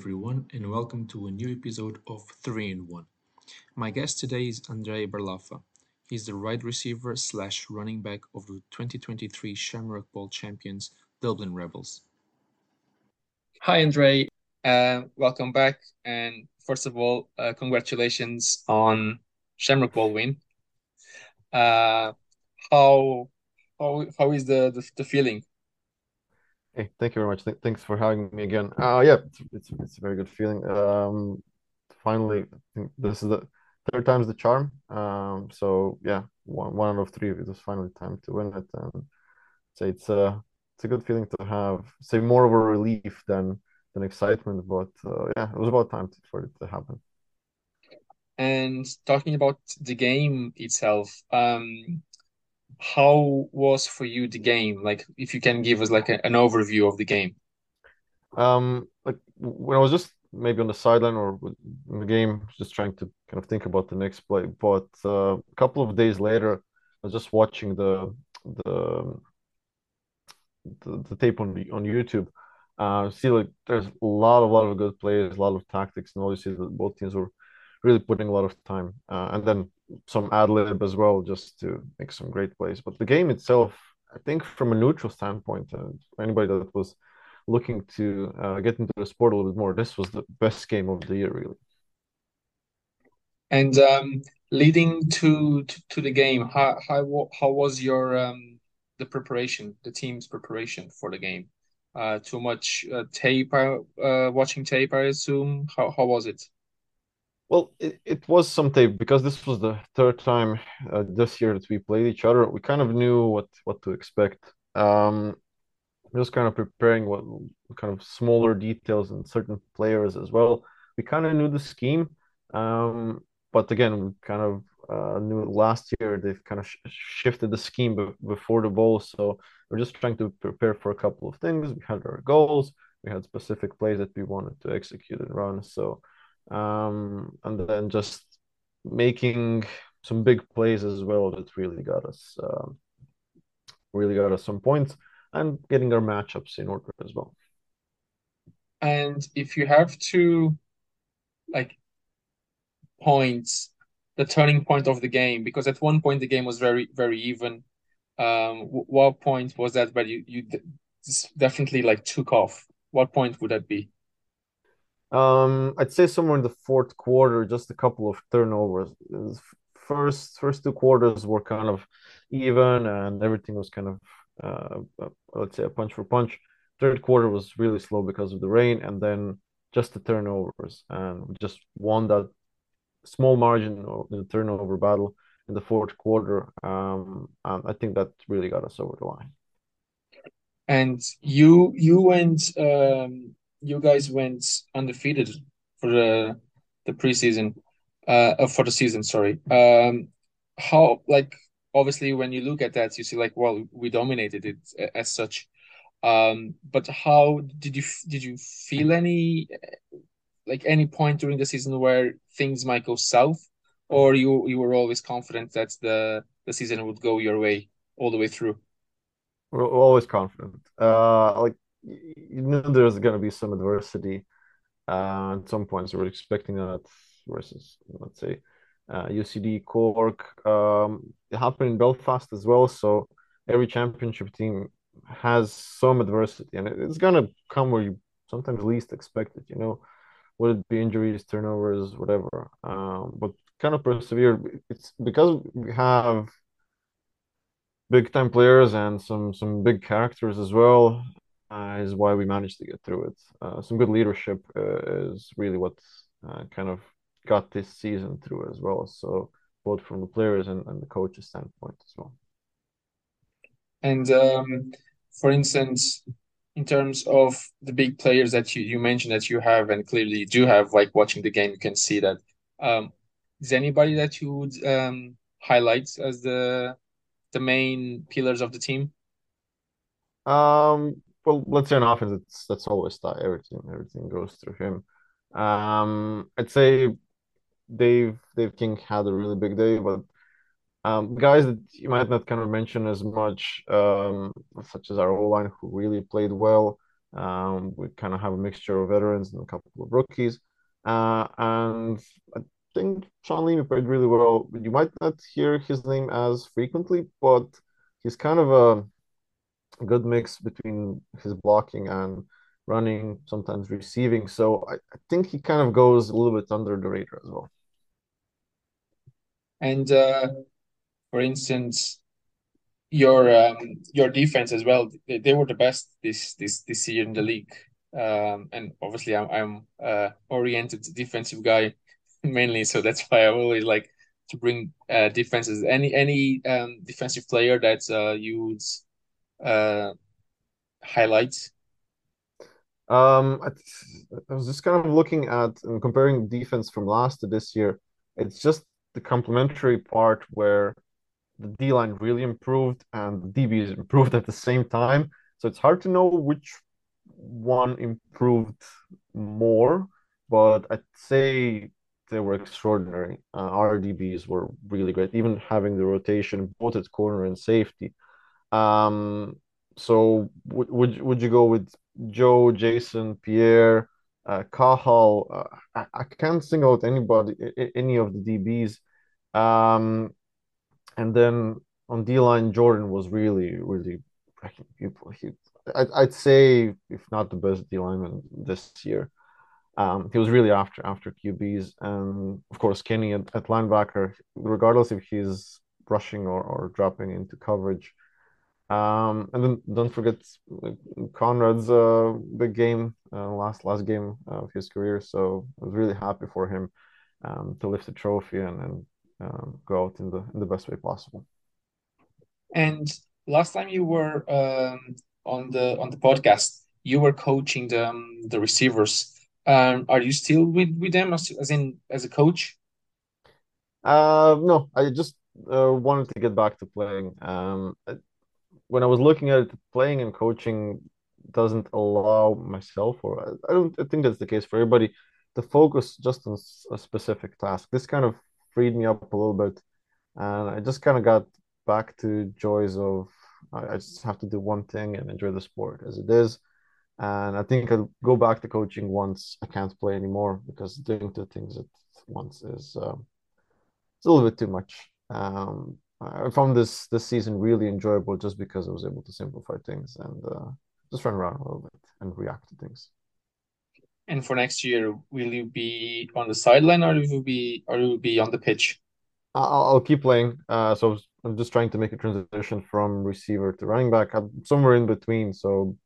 everyone, and welcome to a new episode of 3 in 1. My guest today is Andrej Barlafa. He's the wide receiver slash running back of the 2023 Shamrock Bowl champions, Dublin Rebels. Hi, Andrej. Uh, welcome back. And first of all, uh, congratulations on Shamrock Bowl win. Uh, how how how is the the, the feeling Hey, thank you very much. Th thanks for having me again. Uh, yeah, it's, it's it's a very good feeling. Um, finally, this is the third time's the charm. Um, so yeah, one one out of three, it was finally time to win it, and say it's a it's a good feeling to have. Say more of a relief than than excitement, but uh, yeah, it was about time for it to happen. And talking about the game itself, um, how was for you the game? Like, if you can give us like a, an overview of the game. Um, like when I was just maybe on the sideline or in the game, just trying to kind of think about the next play. But uh, a couple of days later, I was just watching the the the, the tape on on YouTube. Uh, see, like there's a lot, a lot of good plays, a lot of tactics, and all obviously that both teams were really putting a lot of time. Uh, and then some ad lib as well, just to make some great plays. But the game itself, I think, from a neutral standpoint, and anybody that was looking to uh, get into the sport a little bit more, this was the best game of the year, really. And um, leading to, to, to the game, how how how was your um, the preparation, the team's preparation for the game? Uh, too much uh, tape, uh, watching tape, I assume. How how was it? Well, it, it was some tape because this was the third time uh, this year that we played each other. We kind of knew what what to expect. Um, just kind of preparing what kind of smaller details and certain players as well. We kind of knew the scheme, um, but again, we kind of uh, knew last year they've kind of sh shifted the scheme before the bowl. So we're just trying to prepare for a couple of things. We had our goals. We had specific plays that we wanted to execute and run. So um, and then just making some big plays as well that really got us um, really got us some points and getting our matchups in order as well. And if you have to like points the turning point of the game because at one point the game was very very even um what point was that where you you definitely like took off what point would that be um, I'd say somewhere in the fourth quarter, just a couple of turnovers. First, first two quarters were kind of even, and everything was kind of, uh, let's say, a punch for punch. Third quarter was really slow because of the rain, and then just the turnovers, and just won that small margin in the turnover battle in the fourth quarter. Um, and I think that really got us over the line. And you you went um, you guys went undefeated for the the preseason, uh, uh, for the season. Sorry. Um, how like obviously when you look at that, you see like well we dominated it as such. Um, but how did you did you feel any like any point during the season where things might go south, or you you were always confident that the the season would go your way all the way through? We're always confident. Uh, like you know there's going to be some adversity uh, at some points. We're expecting that versus, let's say, uh, UCD Cork. Um, it happened in Belfast as well. So every championship team has some adversity, and it's going to come where you sometimes least expect it. You know, would it be injuries, turnovers, whatever. Um, but kind of persevere. It's because we have big time players and some some big characters as well is why we managed to get through it. Uh, some good leadership uh, is really what uh, kind of got this season through as well. So both from the players and, and the coaches standpoint as well. And um, for instance, in terms of the big players that you, you mentioned that you have and clearly do have, like watching the game, you can see that. Um, is anybody that you would um, highlight as the the main pillars of the team? Um, well, let's say on offense, it's that's always that everything everything goes through him. Um, I'd say Dave Dave King had a really big day, but um, guys that you might not kind of mention as much, um, such as our O line, who really played well. Um, we kind of have a mixture of veterans and a couple of rookies. Uh, and I think Sean Lima played really well. You might not hear his name as frequently, but he's kind of a good mix between his blocking and running, sometimes receiving. So I, I think he kind of goes a little bit under the radar as well. And uh, for instance, your um, your defense as well. They, they were the best this this this year in the league. Um, and obviously, I'm I'm uh, oriented defensive guy mainly, so that's why I always like to bring uh, defenses. Any any um, defensive player that uh, you would uh, highlights? Um, I, I was just kind of looking at and comparing defense from last to this year. It's just the complementary part where the D line really improved and the DBs improved at the same time. So it's hard to know which one improved more, but I'd say they were extraordinary. Uh, our DBs were really great, even having the rotation both at corner and safety. Um, so would would would you go with Joe, Jason, Pierre, uh, Cathal? Uh, I, I can't single out anybody, any of the DBs. Um, and then on D line, Jordan was really, really wrecking people. He, I'd, I'd say, if not the best D lineman this year. Um, he was really after after QBs, and of course Kenny at, at linebacker, regardless if he's rushing or, or dropping into coverage. Um, and then don't forget Conrad's uh, big game, uh, last last game of his career. So I was really happy for him um, to lift the trophy and, and um, go out in the in the best way possible. And last time you were um, on the on the podcast, you were coaching the um, the receivers. Um, are you still with with them as, as in as a coach? Uh, no, I just uh, wanted to get back to playing. Um, when I was looking at it, playing and coaching doesn't allow myself, or I don't I think that's the case for everybody, to focus just on a specific task. This kind of freed me up a little bit, and I just kind of got back to joys of I, I just have to do one thing and enjoy the sport as it is. And I think I'll go back to coaching once I can't play anymore because doing two things at once is uh, it's a little bit too much. Um, I found this this season really enjoyable just because I was able to simplify things and uh, just run around a little bit and react to things. And for next year, will you be on the sideline or will you be or will you be on the pitch? I'll, I'll keep playing. Uh, so I'm just trying to make a transition from receiver to running back. I'm somewhere in between, so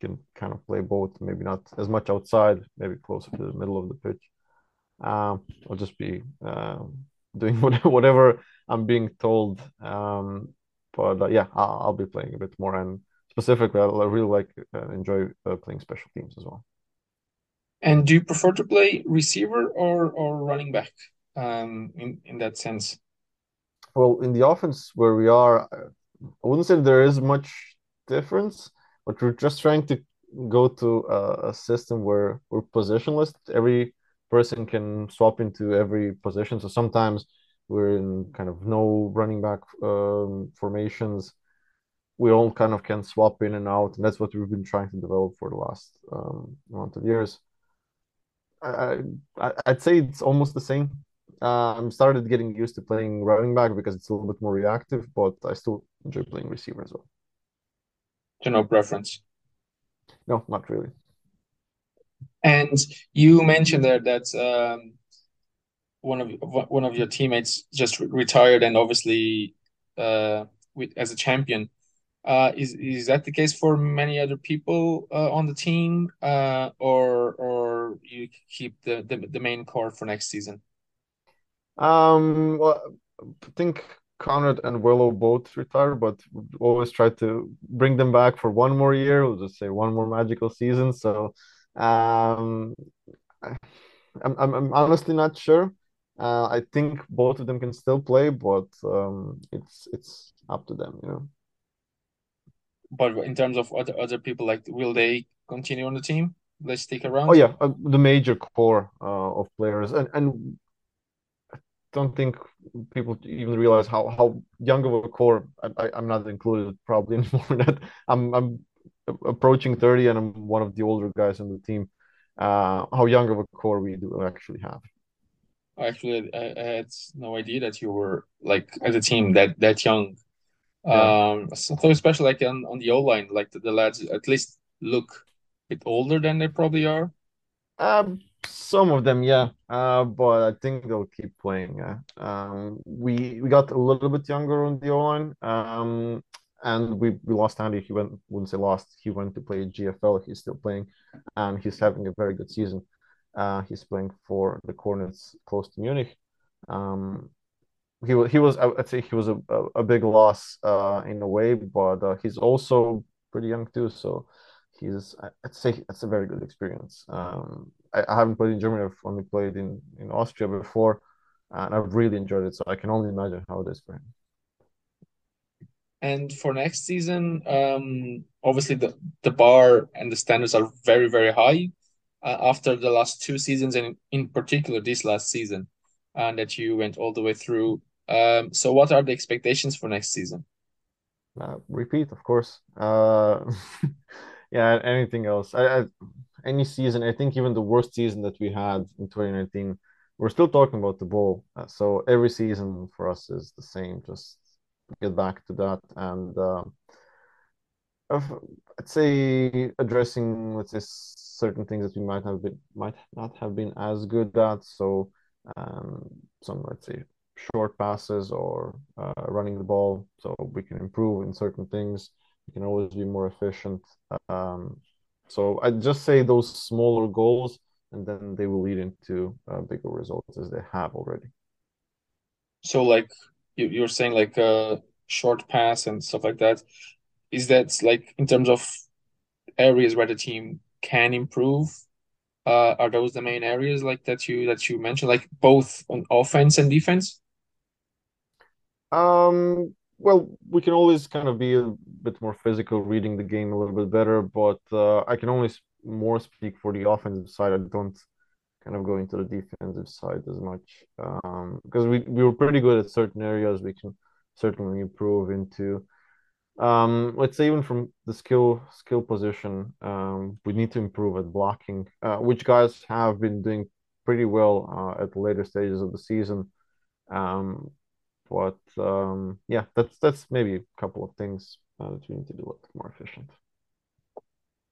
can kind of play both. Maybe not as much outside, maybe closer to the middle of the pitch. Um, I'll just be um, doing whatever I'm being told. Um, but uh, yeah, I'll, I'll, be playing a bit more, and specifically, I really like uh, enjoy uh, playing special teams as well. And do you prefer to play receiver or or running back? Um, in in that sense. Well, in the offense where we are, I wouldn't say there is much difference, but we're just trying to go to a, a system where we're positionless. Every person can swap into every position. So sometimes we're in kind of no running back um, formations. We all kind of can swap in and out, and that's what we've been trying to develop for the last um, amount of years. I, I I'd say it's almost the same. Uh, I'm started getting used to playing running back because it's a little bit more reactive, but I still enjoy playing receiver as well. So no preference. No, not really. And you mentioned there that um, one of one of your teammates just retired, and obviously, uh, with as a champion. Uh, is is that the case for many other people uh, on the team, uh, or or you keep the, the the main core for next season? Um, well, I think Conrad and Willow both retired, but always try to bring them back for one more year. We'll just say one more magical season. So, um, I'm I'm, I'm honestly not sure. Uh, I think both of them can still play, but um, it's it's up to them, you know but in terms of other other people, like will they continue on the team? They stick around? Oh yeah, uh, the major core uh, of players, and and I don't think people even realize how how young of a core. I, I am not included probably anymore. that I'm I'm approaching 30 and I'm one of the older guys on the team, uh, how young of a core we do actually have. Actually, I, I had no idea that you were like as a team that that young. Yeah. Um, something especially like on, on the O line, like the, the lads at least look a bit older than they probably are. Um, some of them, yeah. Uh, but I think they'll keep playing. Yeah. Um, we we got a little bit younger on the O line. Um, and we we lost Andy. He went wouldn't say lost. He went to play GFL. He's still playing, and he's having a very good season. Uh, he's playing for the Hornets close to Munich. Um, he was he was I'd say he was a, a, a big loss uh, in a way, but uh, he's also pretty young too. So he's I'd say it's a very good experience. Um, I, I, haven't played in Germany. I've only played in in Austria before, and I've really enjoyed it. So I can only imagine how it is for him. And for next season, um, obviously the the bar and the standards are very very high. Uh, after the last two seasons, and in particular this last season, and that you went all the way through. Um, so what are the expectations for next season? Uh, repeat, of course. Uh, yeah, anything else? I, I, any season. I think even the worst season that we had in 2019, we're still talking about the bowl. Uh, so every season for us is the same. Just get back to that and. Uh, I'd say addressing let's say certain things that we might have been might not have been as good at. So um, some let's say short passes or uh, running the ball, so we can improve in certain things. We can always be more efficient. Um, so I'd just say those smaller goals, and then they will lead into uh, bigger results as they have already. So, like you, you're saying, like a uh, short pass and stuff like that. Is that like in terms of areas where the team can improve? Uh, are those the main areas like that you that you mentioned, like both on offense and defense? Um, well, we can always kind of be a bit more physical, reading the game a little bit better, but uh, I can only more speak for the offensive side. I don't kind of going to the defensive side as much um, because we, we were pretty good at certain areas. We can certainly improve into um, let's say even from the skill skill position, um, we need to improve at blocking, uh, which guys have been doing pretty well uh, at the later stages of the season. Um, but um, yeah, that's that's maybe a couple of things uh, that we need to do a little more efficient.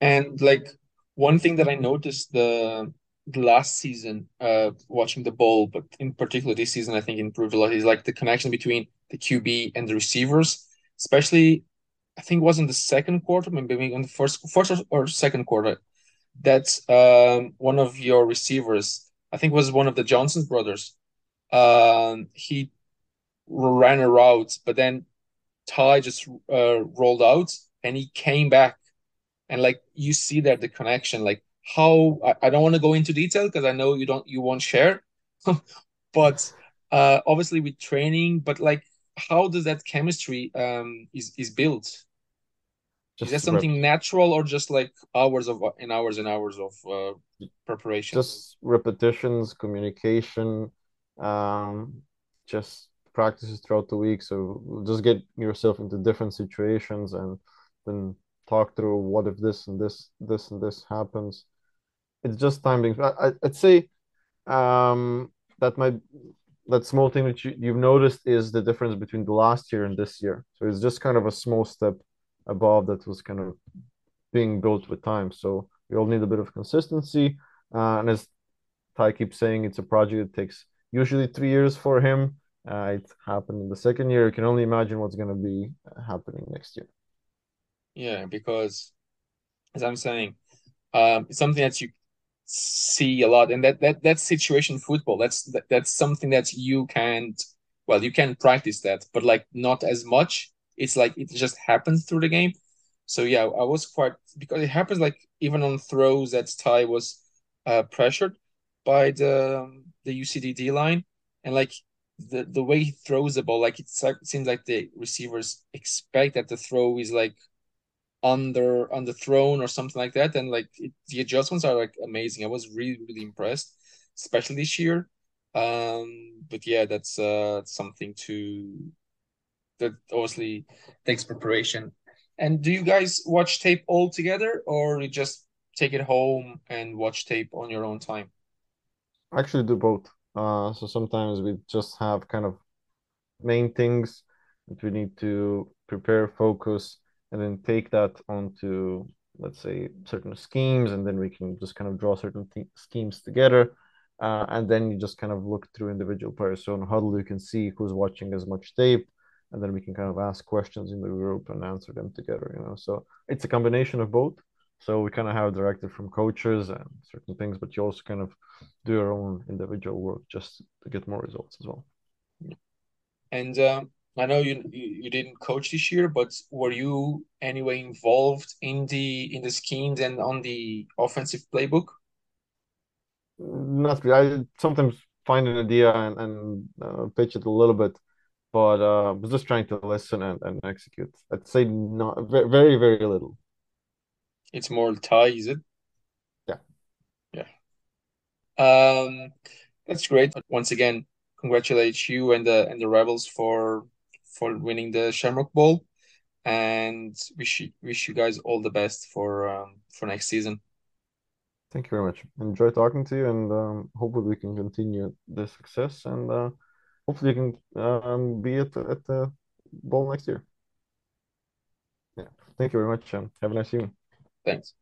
And like one thing that I noticed the the last season, uh, watching the ball, but in particular this season, I think improved a lot. Is like the connection between the QB and the receivers, especially I think was in the second quarter, maybe in the first first or second quarter, that um, one of your receivers, I think was one of the Johnson brothers, um, he ran a route, but then Ty just uh, rolled out and he came back, and like you see that the connection, like how I, I don't want to go into detail because I know you don't you won't share, but uh, obviously with training, but like how does that chemistry um is is built? Just is that something rep- natural or just like hours of and hours and hours of uh, preparation? Just repetitions, communication, um, just practices throughout the week. So just get yourself into different situations and then talk through what if this and this, this and this happens. It's just timing. I, I'd say um, that my that small thing that you, you've noticed is the difference between the last year and this year. So it's just kind of a small step above that was kind of being built with time. So we all need a bit of consistency. Uh, and as Ty keeps saying, it's a project that takes usually three years for him. Uh, it happened in the second year. You can only imagine what's going to be happening next year. Yeah, because as I'm saying, um, it's something that you see a lot, and that that that's situation football. That's that, that's something that you can't. Well, you can practice that, but like not as much it's like it just happens through the game. So yeah, I was quite because it happens like even on throws that Ty was uh, pressured by the the UCDD line, and like the the way he throws the ball, like it seems like the receivers expect that the throw is like under on the throne or something like that, and like it, the adjustments are like amazing. I was really really impressed, especially this year. Um, but yeah, that's uh something to that obviously takes preparation. And do you guys watch tape all together, or you just take it home and watch tape on your own time? I actually do both. Uh, so sometimes we just have kind of main things that we need to prepare, focus, and then take that onto, let's say, certain schemes, and then we can just kind of draw certain schemes together. Uh, and then you just kind of look through individual players. So on Hudl, you can see who's watching as much tape, and then we can kind of ask questions in the group and answer them together. You know, so it's a combination of both. So we kind of have directed from coaches and certain things, but you also kind of do your own individual work just to get more results as well. And uh, I know you you didn't coach this year, but were you anyway involved in the in the schemes and on the offensive playbook? Not really. I sometimes find an idea and, and uh, pitch it a little bit, but uh, was just trying to listen and, and execute. I'd say not very very little. It's more Ty, is it? Yeah. Yeah. Um, that's great. Once again, congratulate you and the and the Rebels for for winning the Shamrock Bowl, and wish you, wish you guys all the best for um, for next season. Thank you very much. Enjoy talking to you, and um, hopefully we can continue the success, and uh, hopefully you can um, be at the, at the bowl next year. Yeah. Thank you very much, and have a nice evening. Thanks.